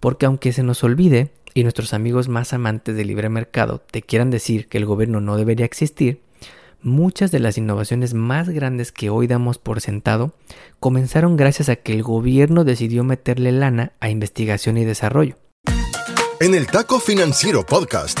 Porque aunque se nos olvide y nuestros amigos más amantes del libre mercado te quieran decir que el gobierno no debería existir, muchas de las innovaciones más grandes que hoy damos por sentado comenzaron gracias a que el gobierno decidió meterle lana a investigación y desarrollo. En el Taco Financiero Podcast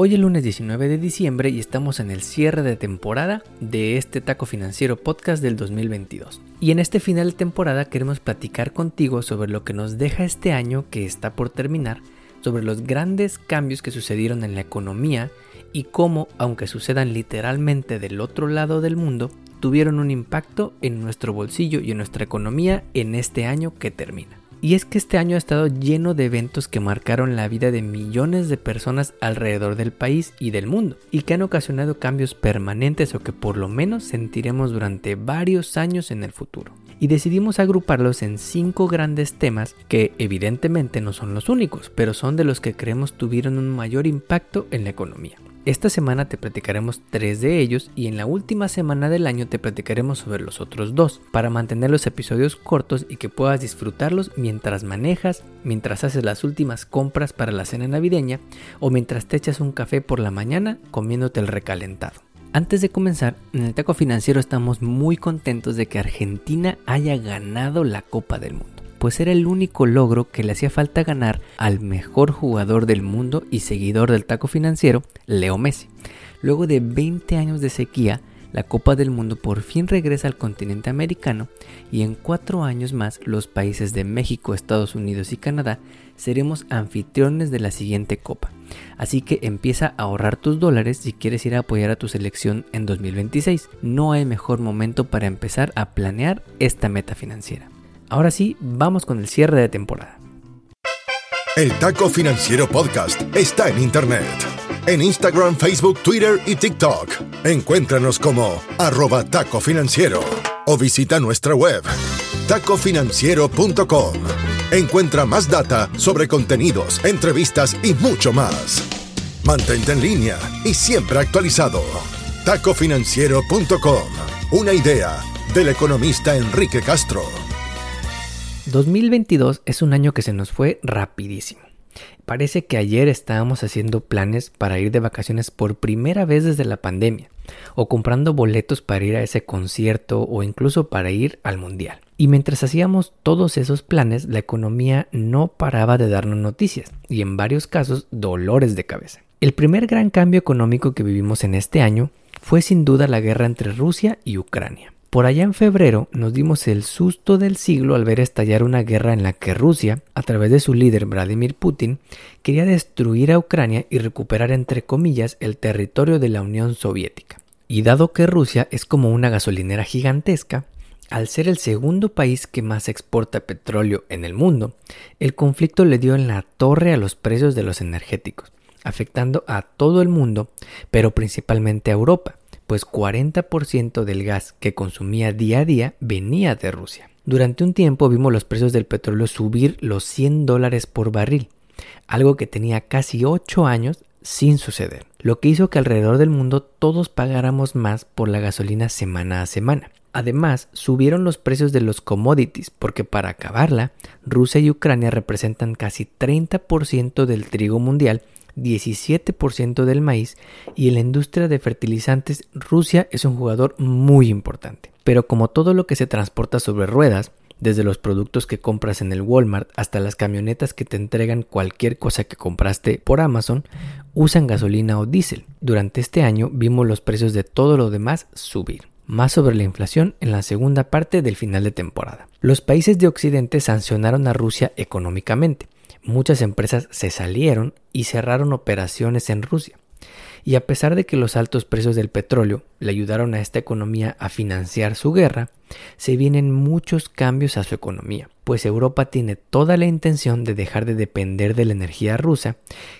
Hoy es lunes 19 de diciembre y estamos en el cierre de temporada de este Taco Financiero Podcast del 2022. Y en este final de temporada queremos platicar contigo sobre lo que nos deja este año que está por terminar, sobre los grandes cambios que sucedieron en la economía y cómo, aunque sucedan literalmente del otro lado del mundo, tuvieron un impacto en nuestro bolsillo y en nuestra economía en este año que termina. Y es que este año ha estado lleno de eventos que marcaron la vida de millones de personas alrededor del país y del mundo, y que han ocasionado cambios permanentes o que por lo menos sentiremos durante varios años en el futuro. Y decidimos agruparlos en cinco grandes temas que evidentemente no son los únicos, pero son de los que creemos tuvieron un mayor impacto en la economía. Esta semana te platicaremos tres de ellos y en la última semana del año te platicaremos sobre los otros dos, para mantener los episodios cortos y que puedas disfrutarlos mientras manejas, mientras haces las últimas compras para la cena navideña o mientras te echas un café por la mañana comiéndote el recalentado. Antes de comenzar, en el taco financiero estamos muy contentos de que Argentina haya ganado la Copa del Mundo pues era el único logro que le hacía falta ganar al mejor jugador del mundo y seguidor del taco financiero, Leo Messi. Luego de 20 años de sequía, la Copa del Mundo por fin regresa al continente americano y en cuatro años más los países de México, Estados Unidos y Canadá seremos anfitriones de la siguiente Copa. Así que empieza a ahorrar tus dólares si quieres ir a apoyar a tu selección en 2026. No hay mejor momento para empezar a planear esta meta financiera. Ahora sí, vamos con el cierre de temporada. El Taco Financiero Podcast está en Internet. En Instagram, Facebook, Twitter y TikTok. Encuéntranos como arroba taco financiero o visita nuestra web tacofinanciero.com. Encuentra más data sobre contenidos, entrevistas y mucho más. Mantente en línea y siempre actualizado. tacofinanciero.com. Una idea del economista Enrique Castro. 2022 es un año que se nos fue rapidísimo. Parece que ayer estábamos haciendo planes para ir de vacaciones por primera vez desde la pandemia, o comprando boletos para ir a ese concierto o incluso para ir al mundial. Y mientras hacíamos todos esos planes, la economía no paraba de darnos noticias, y en varios casos dolores de cabeza. El primer gran cambio económico que vivimos en este año fue sin duda la guerra entre Rusia y Ucrania. Por allá en febrero nos dimos el susto del siglo al ver estallar una guerra en la que Rusia, a través de su líder Vladimir Putin, quería destruir a Ucrania y recuperar entre comillas el territorio de la Unión Soviética. Y dado que Rusia es como una gasolinera gigantesca, al ser el segundo país que más exporta petróleo en el mundo, el conflicto le dio en la torre a los precios de los energéticos, afectando a todo el mundo, pero principalmente a Europa pues 40% del gas que consumía día a día venía de Rusia. Durante un tiempo vimos los precios del petróleo subir los 100 dólares por barril, algo que tenía casi 8 años sin suceder, lo que hizo que alrededor del mundo todos pagáramos más por la gasolina semana a semana. Además, subieron los precios de los commodities porque para acabarla, Rusia y Ucrania representan casi 30% del trigo mundial 17% del maíz y en la industria de fertilizantes Rusia es un jugador muy importante. Pero como todo lo que se transporta sobre ruedas, desde los productos que compras en el Walmart hasta las camionetas que te entregan cualquier cosa que compraste por Amazon, usan gasolina o diésel. Durante este año vimos los precios de todo lo demás subir. Más sobre la inflación en la segunda parte del final de temporada. Los países de Occidente sancionaron a Rusia económicamente muchas empresas se salieron y cerraron operaciones en Rusia. Y a pesar de que los altos precios del petróleo le ayudaron a esta economía a financiar su guerra, se vienen muchos cambios a su economía, pues Europa tiene toda la intención de dejar de depender de la energía rusa,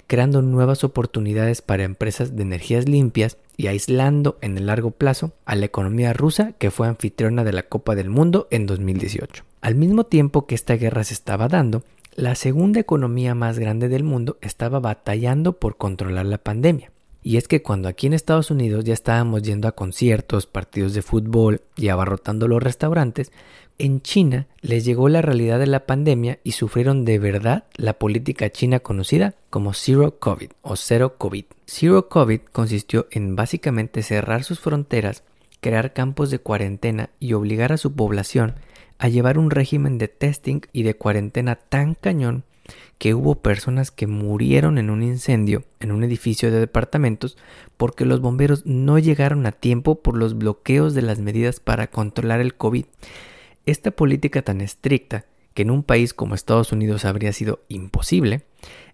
creando nuevas oportunidades para empresas de energías limpias y aislando en el largo plazo a la economía rusa que fue anfitriona de la Copa del Mundo en 2018. Al mismo tiempo que esta guerra se estaba dando, la segunda economía más grande del mundo estaba batallando por controlar la pandemia. Y es que cuando aquí en Estados Unidos ya estábamos yendo a conciertos, partidos de fútbol y abarrotando los restaurantes, en China les llegó la realidad de la pandemia y sufrieron de verdad la política china conocida como Zero COVID o Cero COVID. Zero COVID consistió en básicamente cerrar sus fronteras, crear campos de cuarentena y obligar a su población a llevar un régimen de testing y de cuarentena tan cañón que hubo personas que murieron en un incendio en un edificio de departamentos porque los bomberos no llegaron a tiempo por los bloqueos de las medidas para controlar el COVID. Esta política tan estricta, que en un país como Estados Unidos habría sido imposible,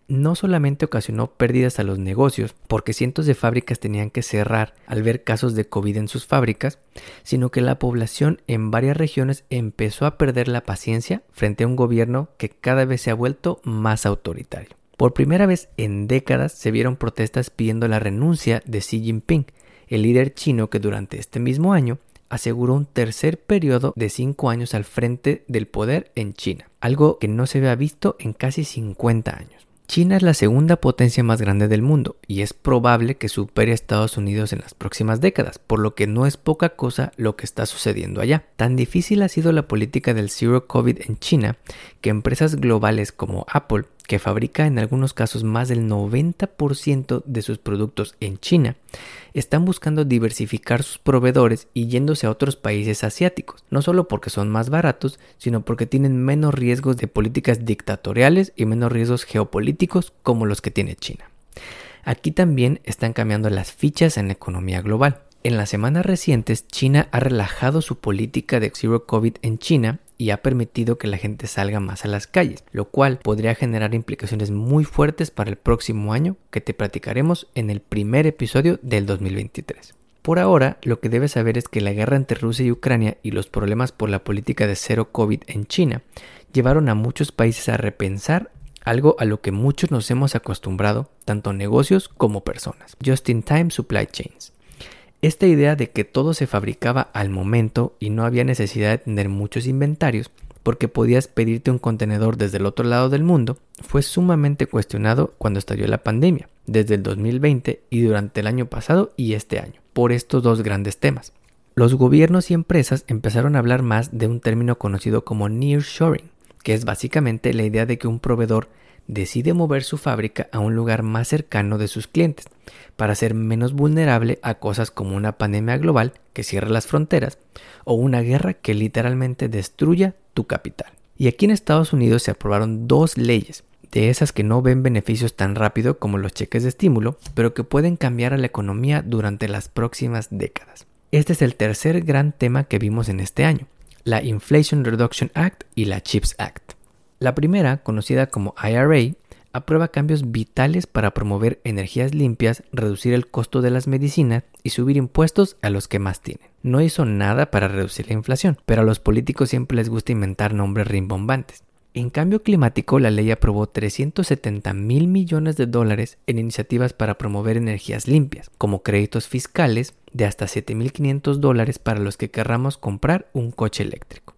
no solamente ocasionó pérdidas a los negocios, porque cientos de fábricas tenían que cerrar al ver casos de COVID en sus fábricas, sino que la población en varias regiones empezó a perder la paciencia frente a un gobierno que cada vez se ha vuelto más autoritario. Por primera vez en décadas se vieron protestas pidiendo la renuncia de Xi Jinping, el líder chino que durante este mismo año aseguró un tercer periodo de cinco años al frente del poder en China, algo que no se había visto en casi 50 años. China es la segunda potencia más grande del mundo y es probable que supere a Estados Unidos en las próximas décadas, por lo que no es poca cosa lo que está sucediendo allá. Tan difícil ha sido la política del Zero COVID en China que empresas globales como Apple, que fabrica en algunos casos más del 90% de sus productos en China, están buscando diversificar sus proveedores y yéndose a otros países asiáticos, no solo porque son más baratos, sino porque tienen menos riesgos de políticas dictatoriales y menos riesgos geopolíticos como los que tiene China. Aquí también están cambiando las fichas en la economía global. En las semanas recientes, China ha relajado su política de Zero COVID en China y ha permitido que la gente salga más a las calles, lo cual podría generar implicaciones muy fuertes para el próximo año que te platicaremos en el primer episodio del 2023. Por ahora, lo que debes saber es que la guerra entre Rusia y Ucrania y los problemas por la política de cero COVID en China llevaron a muchos países a repensar algo a lo que muchos nos hemos acostumbrado, tanto negocios como personas, just-in-time supply chains. Esta idea de que todo se fabricaba al momento y no había necesidad de tener muchos inventarios porque podías pedirte un contenedor desde el otro lado del mundo fue sumamente cuestionado cuando estalló la pandemia, desde el 2020 y durante el año pasado y este año, por estos dos grandes temas. Los gobiernos y empresas empezaron a hablar más de un término conocido como nearshoring, que es básicamente la idea de que un proveedor decide mover su fábrica a un lugar más cercano de sus clientes, para ser menos vulnerable a cosas como una pandemia global que cierre las fronteras o una guerra que literalmente destruya tu capital. Y aquí en Estados Unidos se aprobaron dos leyes, de esas que no ven beneficios tan rápido como los cheques de estímulo, pero que pueden cambiar a la economía durante las próximas décadas. Este es el tercer gran tema que vimos en este año, la Inflation Reduction Act y la CHIPS Act. La primera, conocida como IRA, aprueba cambios vitales para promover energías limpias, reducir el costo de las medicinas y subir impuestos a los que más tienen. No hizo nada para reducir la inflación, pero a los políticos siempre les gusta inventar nombres rimbombantes. En cambio climático, la ley aprobó 370 mil millones de dólares en iniciativas para promover energías limpias, como créditos fiscales de hasta 7.500 dólares para los que querramos comprar un coche eléctrico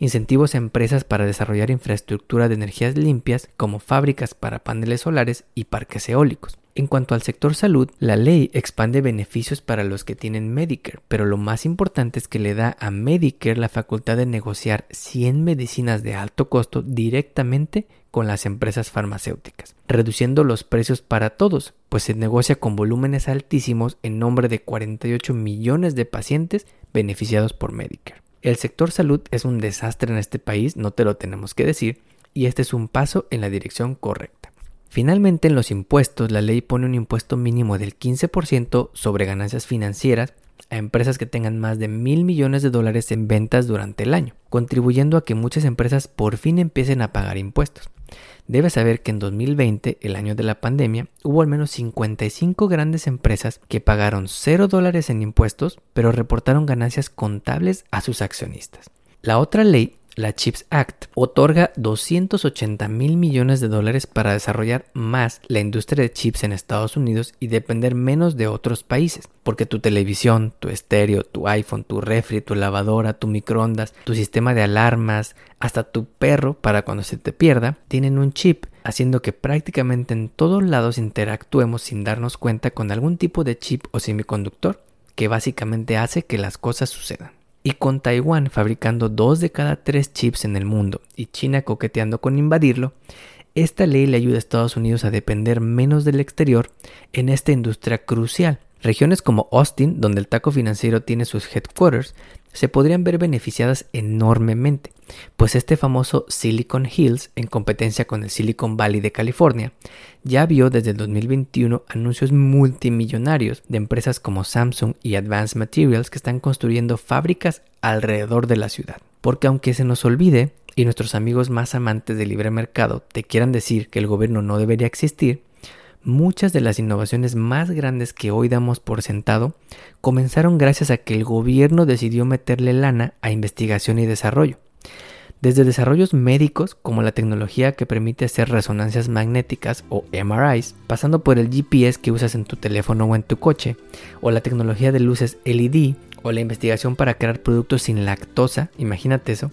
incentivos a empresas para desarrollar infraestructura de energías limpias como fábricas para paneles solares y parques eólicos. En cuanto al sector salud, la ley expande beneficios para los que tienen Medicare, pero lo más importante es que le da a Medicare la facultad de negociar 100 medicinas de alto costo directamente con las empresas farmacéuticas, reduciendo los precios para todos, pues se negocia con volúmenes altísimos en nombre de 48 millones de pacientes beneficiados por Medicare. El sector salud es un desastre en este país, no te lo tenemos que decir, y este es un paso en la dirección correcta. Finalmente, en los impuestos, la ley pone un impuesto mínimo del 15% sobre ganancias financieras a empresas que tengan más de mil millones de dólares en ventas durante el año, contribuyendo a que muchas empresas por fin empiecen a pagar impuestos. Debes saber que en 2020, el año de la pandemia, hubo al menos 55 grandes empresas que pagaron 0 dólares en impuestos, pero reportaron ganancias contables a sus accionistas. La otra ley la CHIPS Act otorga 280 mil millones de dólares para desarrollar más la industria de chips en Estados Unidos y depender menos de otros países. Porque tu televisión, tu estéreo, tu iPhone, tu refri, tu lavadora, tu microondas, tu sistema de alarmas, hasta tu perro para cuando se te pierda, tienen un chip, haciendo que prácticamente en todos lados interactuemos sin darnos cuenta con algún tipo de chip o semiconductor que básicamente hace que las cosas sucedan. Y con Taiwán fabricando dos de cada tres chips en el mundo y China coqueteando con invadirlo, esta ley le ayuda a Estados Unidos a depender menos del exterior en esta industria crucial. Regiones como Austin, donde el taco financiero tiene sus headquarters, se podrían ver beneficiadas enormemente, pues este famoso Silicon Hills, en competencia con el Silicon Valley de California, ya vio desde el 2021 anuncios multimillonarios de empresas como Samsung y Advanced Materials que están construyendo fábricas alrededor de la ciudad. Porque aunque se nos olvide y nuestros amigos más amantes del libre mercado te quieran decir que el gobierno no debería existir, Muchas de las innovaciones más grandes que hoy damos por sentado comenzaron gracias a que el gobierno decidió meterle lana a investigación y desarrollo. Desde desarrollos médicos como la tecnología que permite hacer resonancias magnéticas o MRIs, pasando por el GPS que usas en tu teléfono o en tu coche, o la tecnología de luces LED o la investigación para crear productos sin lactosa, imagínate eso,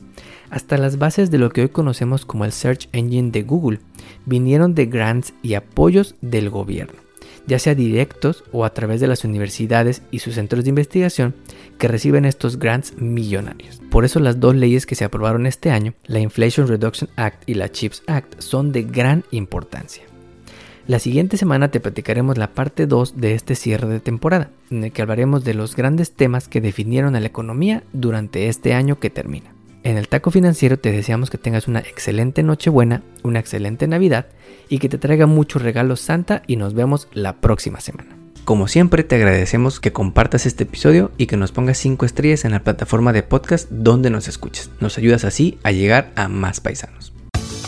hasta las bases de lo que hoy conocemos como el Search Engine de Google, vinieron de grants y apoyos del gobierno, ya sea directos o a través de las universidades y sus centros de investigación que reciben estos grants millonarios. Por eso las dos leyes que se aprobaron este año, la Inflation Reduction Act y la CHIPS Act, son de gran importancia. La siguiente semana te platicaremos la parte 2 de este cierre de temporada, en el que hablaremos de los grandes temas que definieron a la economía durante este año que termina. En el taco financiero te deseamos que tengas una excelente Nochebuena, una excelente Navidad y que te traiga muchos regalos Santa y nos vemos la próxima semana. Como siempre te agradecemos que compartas este episodio y que nos pongas 5 estrellas en la plataforma de podcast donde nos escuches. Nos ayudas así a llegar a más paisanos.